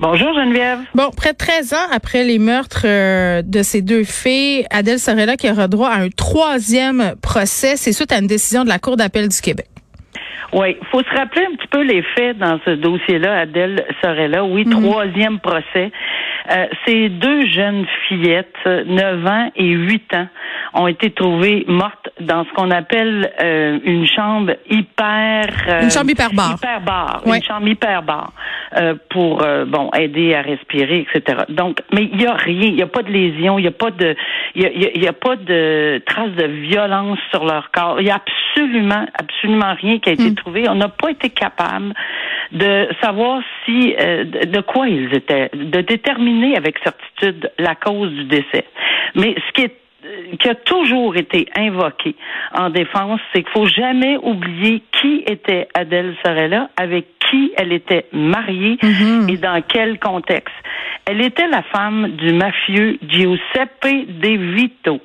Bonjour, Geneviève. Bon, près de 13 ans après les meurtres euh, de ces deux filles, Adèle Sorella qui aura droit à un troisième procès, c'est suite à une décision de la Cour d'appel du Québec. Oui, faut se rappeler un petit peu les faits dans ce dossier-là. Adèle là. Oui, troisième procès. Euh, ces deux jeunes fillettes, 9 ans et 8 ans, ont été trouvées mortes dans ce qu'on appelle euh, une chambre hyper... euh, Une chambre hyperbare. Hyperbare. Ouais. Une chambre hyperbare euh, pour, euh, bon, aider à respirer, etc. Donc, mais il y a rien, il y a pas de lésion, il y a pas de, il y a, y a- il y a pas de traces de violence sur leur corps. Il y a absolument, absolument rien qui a été trouvé. On n'a pas été capable de savoir si, euh, de quoi ils étaient, de déterminer avec certitude la cause du décès. Mais ce qui est euh, qui a toujours été invoqué en défense, c'est qu'il faut jamais oublier qui était Adèle Sorella, avec qui elle était mariée et dans quel contexte. Elle était la femme du mafieux Giuseppe De Vito.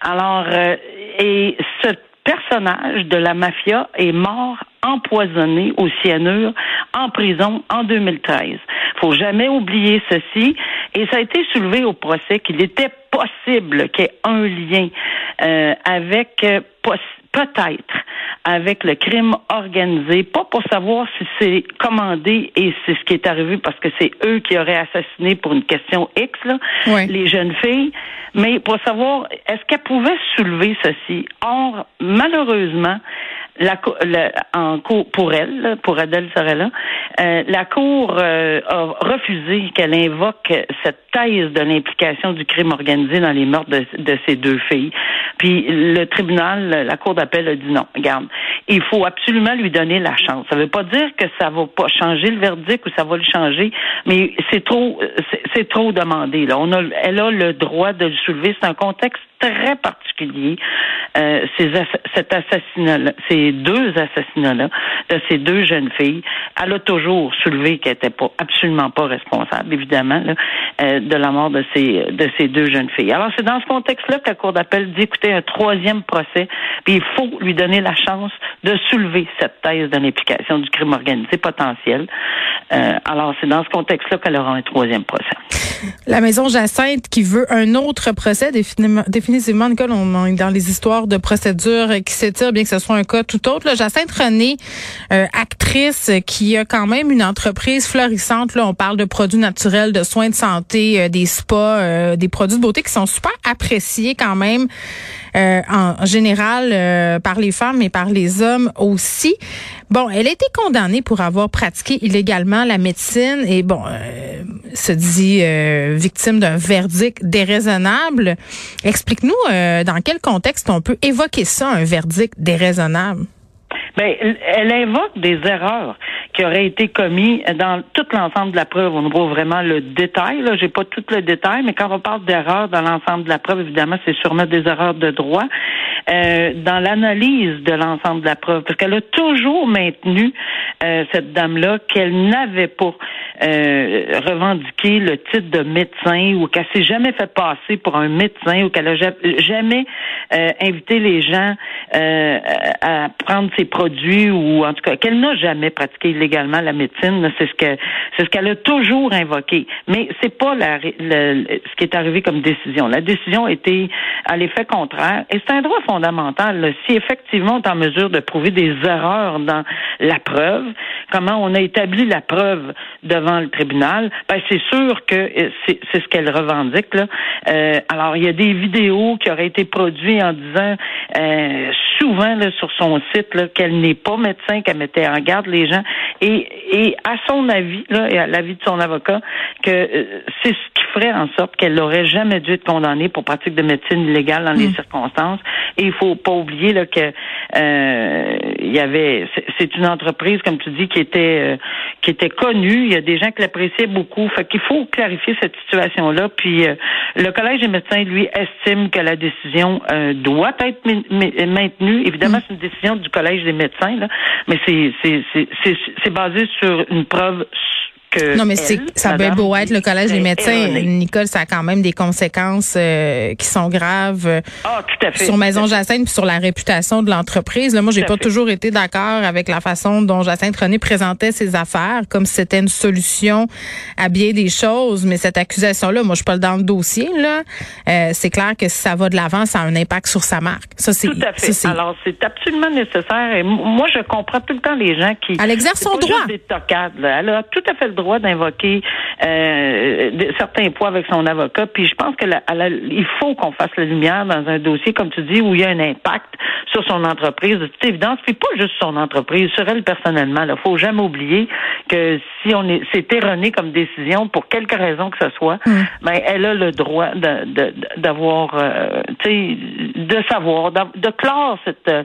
Alors, euh, et ce personnage de la mafia est mort empoisonné au cyanure en prison en 2013. Faut jamais oublier ceci. Et ça a été soulevé au procès qu'il était possible qu'il y ait un lien euh, avec euh, peut-être avec le crime organisé, pas pour savoir si c'est commandé et c'est ce qui est arrivé parce que c'est eux qui auraient assassiné pour une question X, là, Ouais. les jeunes filles, mais pour savoir est-ce qu'elles pouvaient soulever ceci? Or, malheureusement, la, le- en cour pour elle, pour Adèle Sorella, euh, la Cour euh, a refusé qu'elle invoque cette thèse de l'implication du crime organisé dans les meurtres de, de deux filles. Puis le tribunal, la Cour d'appel a dit non. Regarde, il faut absolument lui donner la chance. Ça ne veut pas dire que ça va pas changer le verdict ou ça va le changer, mais c'est trop, c'est trop demandé. Là, on a, elle a le droit de le soulever. C'est un contexte très particulier. Euh, ces cet assassinat, ces deux assassinats-là de ces deux jeunes filles, elle a toujours soulevé qu'elle n'était pas absolument pas responsable, évidemment, là, euh, de la mort de ces de ces deux jeunes filles. Alors c'est dans ce contexte-là que la Cour d'appel dit écoutez un troisième procès, puis il faut lui donner la chance de soulever cette thèse de l'implication du crime organisé potentiel. Euh, alors c'est dans ce contexte-là qu'elle aura un troisième procès. La maison Jacinthe qui veut un autre procès, définitivement Nicole, on est dans les histoires de procédures qui s'étirent, bien que ce soit un cas tout autre. Là, Jacinthe René, euh, actrice qui a quand même une entreprise florissante. Là, on parle de produits naturels, de soins de santé, euh, des spas, euh, des produits de beauté qui sont super appréciés quand même euh, en général euh, par les femmes et par les hommes aussi. Bon, elle a été condamnée pour avoir pratiqué illégalement la médecine et bon, euh, se dit euh, victime d'un verdict déraisonnable. Explique-nous euh, dans quel contexte on peut évoquer ça, un verdict déraisonnable? Ben, elle invoque des erreurs qui auraient été commises dans tout l'ensemble de la preuve. On voit vraiment le détail. Là, j'ai pas tout le détail, mais quand on parle d'erreurs dans l'ensemble de la preuve, évidemment, c'est sûrement des erreurs de droit. Euh, dans l'analyse de l'ensemble de la preuve, parce qu'elle a toujours maintenu cette dame-là qu'elle n'avait pas euh, revendiqué le titre de médecin ou qu'elle s'est jamais fait passer pour un médecin ou qu'elle a ja- jamais euh, invité les gens euh, à prendre ses produits ou en tout cas qu'elle n'a jamais pratiqué illégalement la médecine. C'est ce que c'est ce qu'elle a toujours invoqué. Mais c'est pas la, le- ce qui est arrivé comme décision. La décision était à l'effet contraire et c'est un droit fondamental. là. Si effectivement on est en mesure de prouver des erreurs dans la preuve, comment on a établi la preuve devant le tribunal, ben c'est sûr que euh, c'est ce qu'elle revendique. Là. Euh, alors il y a des vidéos qui auraient été produites en disant euh, souvent là, sur son site qu'elle n'est pas médecin, qu'elle mettait en garde les gens. Et, et à son avis, là, et à l'avis de son avocat, que euh, c'est ce qui ferait en sorte qu'elle n'aurait jamais dû être condamnée pour pratique de médecine illégale dans les mm. circonstances. Et il faut pas oublier là, que il y avait c'est une entreprise, comme tu dis, qui était qui était connue. Il y a des gens qui l'appréciaient beaucoup. Fait qu'il faut clarifier cette situation-là. Puis le Collège des médecins, lui, estime que la décision doit être maintenue. Évidemment, mm. c'est une décision du Collège des médecins, là, mais c'est c'est basé sur une preuve non, mais c'est ça peut beau être le collège des médecins, Nicole, ça a quand même des conséquences euh, qui sont graves euh, ah, tout à fait, sur Maison Jacinthe puis sur la réputation de l'entreprise. Là, moi, j'ai pas toujours été d'accord avec la façon dont Jacinthe René présentait ses affaires, comme si c'était une solution à bien des choses. Mais cette accusation-là, moi, je suis pas dans le dossier. Là, euh, c'est clair que si ça va de l'avant, ça a un impact sur sa marque. Ça, c'est tout à fait. Alors, c'est absolument nécessaire. Et moi, je comprends tout le temps les gens qui. Elle exerce son droit. Des tocades, Elle a tout à fait le droit d'invoquer euh, certains poids avec son avocat. Puis je pense que il faut qu'on fasse la lumière dans un dossier, comme tu dis, où il y a un impact sur son entreprise, de toute évidence, puis pas juste son entreprise, sur elle personnellement. Il faut jamais oublier que si on est c'est erroné comme décision pour quelque raison que ce soit, mm. ben elle a le droit d'avoir, euh, tu sais, de savoir, de, clore cette, euh,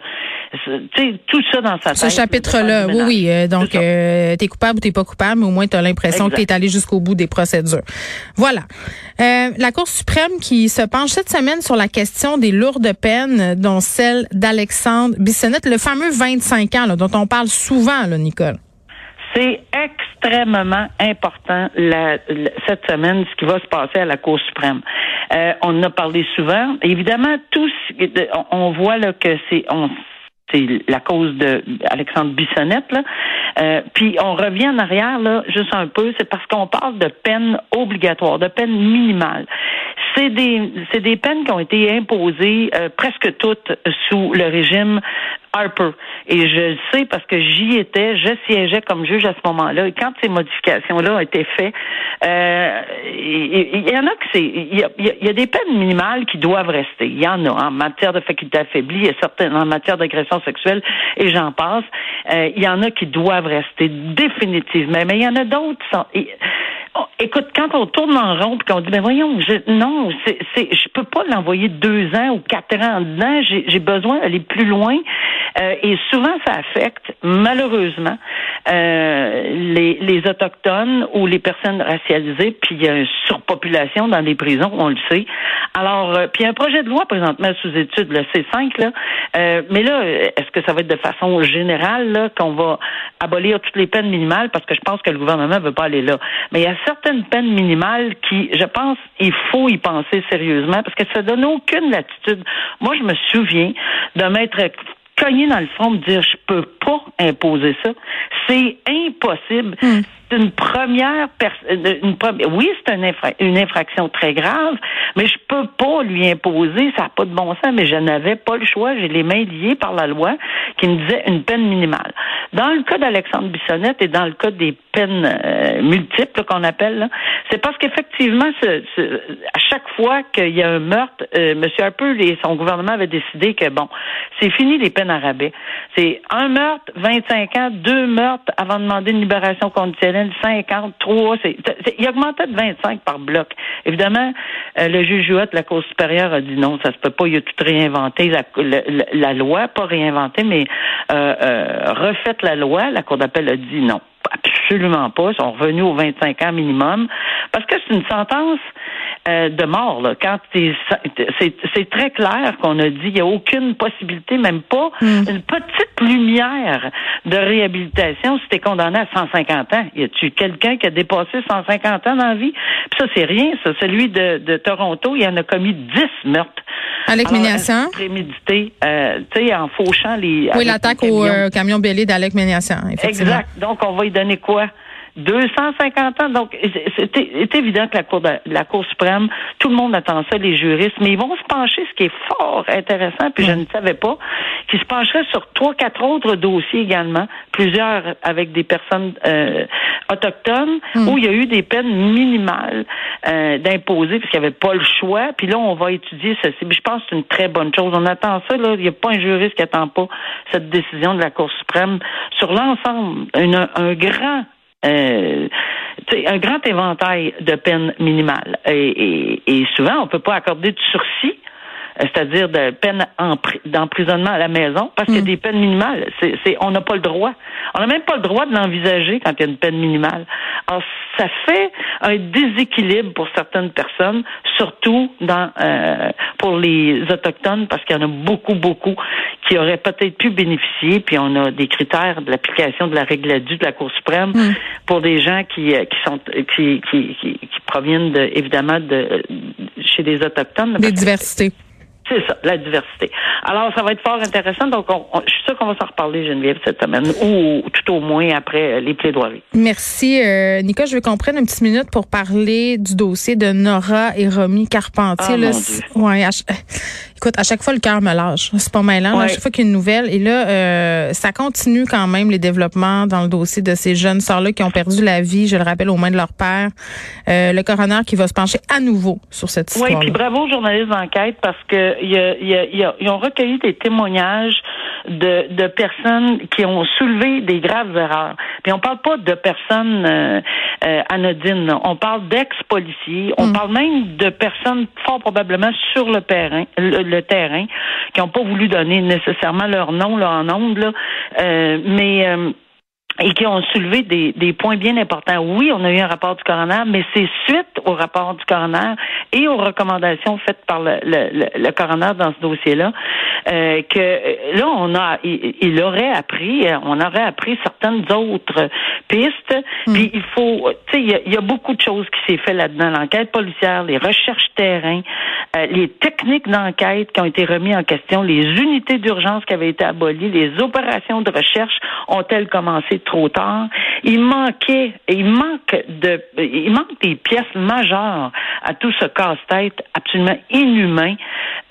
tout ça dans sa tête. Ce chapitre-là, oui, oui. Donc, euh, t'es coupable ou t'es pas coupable, mais au moins t'as l'impression que t'es allé jusqu'au bout des procédures. Voilà. Euh, la Cour suprême qui se penche cette semaine sur la question des lourdes peines, dont celle d'Alexandre Bissonnette, le fameux 25 ans dont on parle souvent, là, Nicole. C'est extrêmement important la, cette semaine ce qui va se passer à la Cour suprême. Euh, on en a parlé souvent. Évidemment, tous, on voit là que c'est on c'est la cause de Alexandre Bissonnette. Là. Euh, puis on revient en arrière là, juste un peu, c'est parce qu'on parle de peine obligatoire, de peine minimale. C'est des c'est des peines qui ont été imposées euh, presque toutes sous le régime Harper. Et je le sais parce que j'y étais, je siégeais comme juge à ce moment-là. Et quand ces modifications-là ont été faites, euh, il y, en a que c'est, il y a, des peines minimales qui doivent rester. Il y en a en matière de faculté affaiblie, il y a certaines en matière d'agression sexuelle, et j'en passe. Euh, il y en a qui doivent rester définitivement, mais il y en a d'autres. Oh, écoute, quand on tourne en rond et qu'on dit, ben voyons, non, c'est, c'est, je peux pas l'envoyer deux ans ou quatre ans dedans. J'ai, j'ai besoin d'aller plus loin. Euh, et souvent, ça affecte, malheureusement, euh, les, les autochtones ou les personnes racialisées. Puis il y a une surpopulation dans les prisons, on le sait. Alors, euh, puis il y a un projet de loi présentement sous étude, le C5 là. mais là, est-ce que ça va être de façon générale là qu'on va abolir toutes les peines minimales? Parce que je pense que le gouvernement veut pas aller là. Mais il y a certaines peines minimales qui, je pense, il faut y penser sérieusement parce que ça donne aucune latitude. Moi, je me souviens de m'être cogné dans le front, me dire je peux pas imposer ça. C'est impossible. Hmm c'est une première une oui, c'est une, une, infraction très grave, mais je peux pas lui imposer, ça n'a pas de bon sens, mais je n'avais pas le choix, j'ai les mains liées par la loi qui me disait une peine minimale. Dans le cas d'Alexandre Bissonnette et dans le cas des peines euh, multiples qu'on appelle, c'est parce qu'effectivement, à chaque fois qu'il y a un meurtre, euh, M. Harper et son gouvernement avaient décidé que bon, c'est fini les peines à rabais. C'est un meurtre, 25 ans, deux meurtres avant de demander une libération conditionnelle 53, c'est, il augmentait de 25 par bloc. Évidemment, euh, le juge Jouette, la Cour supérieure, a dit non, ça se peut pas, il a tout réinventé, la, la, loi, pas réinventé, mais euh, euh, refait la loi, la Cour d'appel a dit non. Absolument pas. Ils sont revenus aux 25 ans minimum. Parce que c'est une sentence euh, de mort. Là. Quand c'est très clair qu'on a dit il n'y a aucune possibilité, même pas hmm. une petite lumière de réhabilitation si tu es condamné à 150 ans. Y a-tu quelqu'un qui a dépassé 150 ans dans la vie? Puis ça, c'est rien, ça. Celui de, de Toronto, il en a commis 10 meurtres. Alec Méniassian. Prémédité, euh, tu sais, en fauchant les. Oui, l'attaque au euh, camion belé d'Alec Méniassian, Exact. Donc, on va y donner quoi? 250 ans. Donc, c'est évident que la Cour, de, la Cour suprême, tout le monde attend ça, les juristes, mais ils vont se pencher, ce qui est fort intéressant, puis je ne savais pas, qui se pencherait sur trois, quatre autres dossiers également, plusieurs avec des personnes euh, autochtones, hmm. où il y a eu des peines minimales euh, d'imposer, parce qu'il n'y avait pas le choix. Puis là, on va étudier ceci. je pense que c'est une très bonne chose. On attend ça. Là. Il n'y a pas un juriste qui attend pas cette décision de la Cour suprême sur l'ensemble. un grand euh, un grand éventail de peines minimales. Et, et, souvent, on peut pas accorder de sursis c'est-à-dire de peine d'emprisonnement à la maison, parce qu'il y a mm. des peines minimales. C'est, on n'a pas le droit. On n'a même pas le droit de l'envisager quand il y a une peine minimale. Alors, ça fait un déséquilibre pour certaines personnes, surtout dans euh, pour les autochtones, parce qu'il y en a beaucoup, beaucoup qui auraient peut-être pu bénéficier. Puis on a des critères de l'application de la règle de la Cour suprême mm. pour des gens qui euh, qui sont qui qui, qui, proviennent de, évidemment de chez des autochtones. Des diversités. C'est ça, la diversité. Alors, ça va être fort intéressant. Donc, je suis sûre qu'on va s'en reparler, Geneviève, cette semaine, ou tout au moins après les plaidoiries. Merci, euh, Nicole. Je veux qu'on prenne une petite minute pour parler du dossier de Nora et Romy Carpentier. Ah, ouais, écoute, à chaque fois, le cœur me lâche. C'est pas mal. À chaque fois qu'il y a une nouvelle. Et là, euh, ça continue quand même les développements dans le dossier de ces jeunes sœurs-là qui ont perdu la vie, je le rappelle, aux mains de leur père. Euh, le coroner qui va se pencher à nouveau sur cette histoire. Oui, puis bravo aux journalistes d'enquête parce que y a, y a, ils ont recueilli des témoignages de, de personnes qui ont soulevé des graves erreurs. Puis on parle pas de personnes euh, euh, anodines. On parle d'ex-policiers. On mm. parle même de personnes fort probablement sur le terrain, le, terrain, qui n'ont pas voulu donner nécessairement leur nom là en ondes, là. Euh, mais et qui ont soulevé des, des, points bien importants. Oui, on a eu un rapport du coroner, mais c'est suite au rapport du coroner et aux recommandations faites par le, le, le coroner dans ce dossier-là euh, que là, on a, il, aurait appris, on aurait appris certaines autres pistes. Hmm. Puis il faut, tu sais, il y, y, a beaucoup de choses qui s'est fait là-dedans, l'enquête policière, les recherches terrain, euh, les techniques d'enquête qui ont été remises en question, les unités d'urgence qui avaient été abolies, les opérations de recherche ont-elles commencé trop tard. Il manquait, il manque de, il manque des pièces majeures à tout ce casse-tête absolument inhumain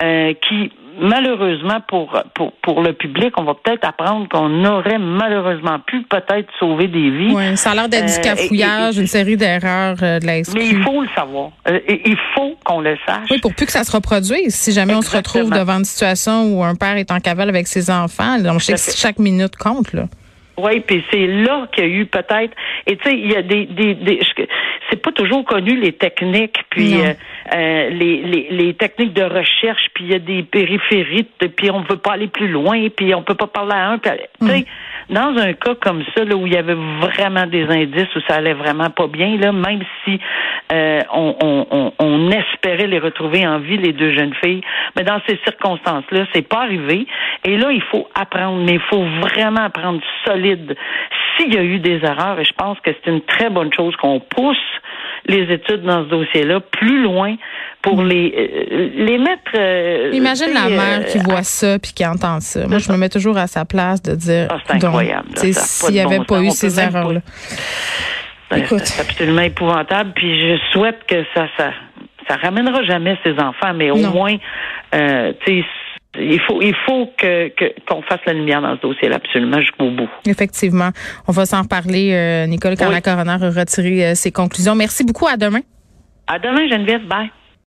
euh, qui malheureusement pour, pour, pour le public, on va peut-être apprendre qu'on aurait malheureusement pu peut-être sauver des vies. Oui, ça a l'air d'être du euh, cafouillage, une série d'erreurs euh, de la Mais il faut le savoir. il faut qu'on le sache. Oui, pour plus que ça se reproduise. Si jamais on se retrouve devant une situation où un père est en cavale avec ses enfants, que chaque minute compte. Là. Oui, puis c'est là qu'il y a eu peut-être. Et tu sais, il y a des, des, des c'est pas toujours connu les techniques, puis euh, euh, les, les, les, techniques de recherche, puis il y a des périphérites, puis on veut pas aller plus loin, puis on peut pas parler à un. Mm. dans un cas comme ça, là où il y avait vraiment des indices où ça allait vraiment pas bien, là, même si euh, on, on, on, espérait les retrouver en vie les deux jeunes filles, mais dans ces circonstances-là, c'est pas arrivé. Et là, il faut apprendre, mais il faut vraiment apprendre solide s'il y a eu des erreurs, et je pense que c'est une très bonne chose qu'on pousse les études dans ce dossier-là plus loin pour les euh, les mettre. Euh, Imagine la mère euh, qui voit ça puis qui entend ça. Moi, je me mets toujours à sa place de dire. Ah, c'est incroyable. S'il n'y avait pas eu ces erreurs-là. C'est absolument épouvantable. Puis je souhaite que ça, ça, ça ramènera jamais ses enfants, mais au moins, euh, tu sais il faut, il faut que, qu'on fasse la lumière dans ce dossier-là, absolument, jusqu'au bout. Effectivement. On va s'en reparler, euh, Nicole, quand la coroner a retiré euh, ses conclusions. Merci beaucoup. À demain. À demain, Geneviève. Bye.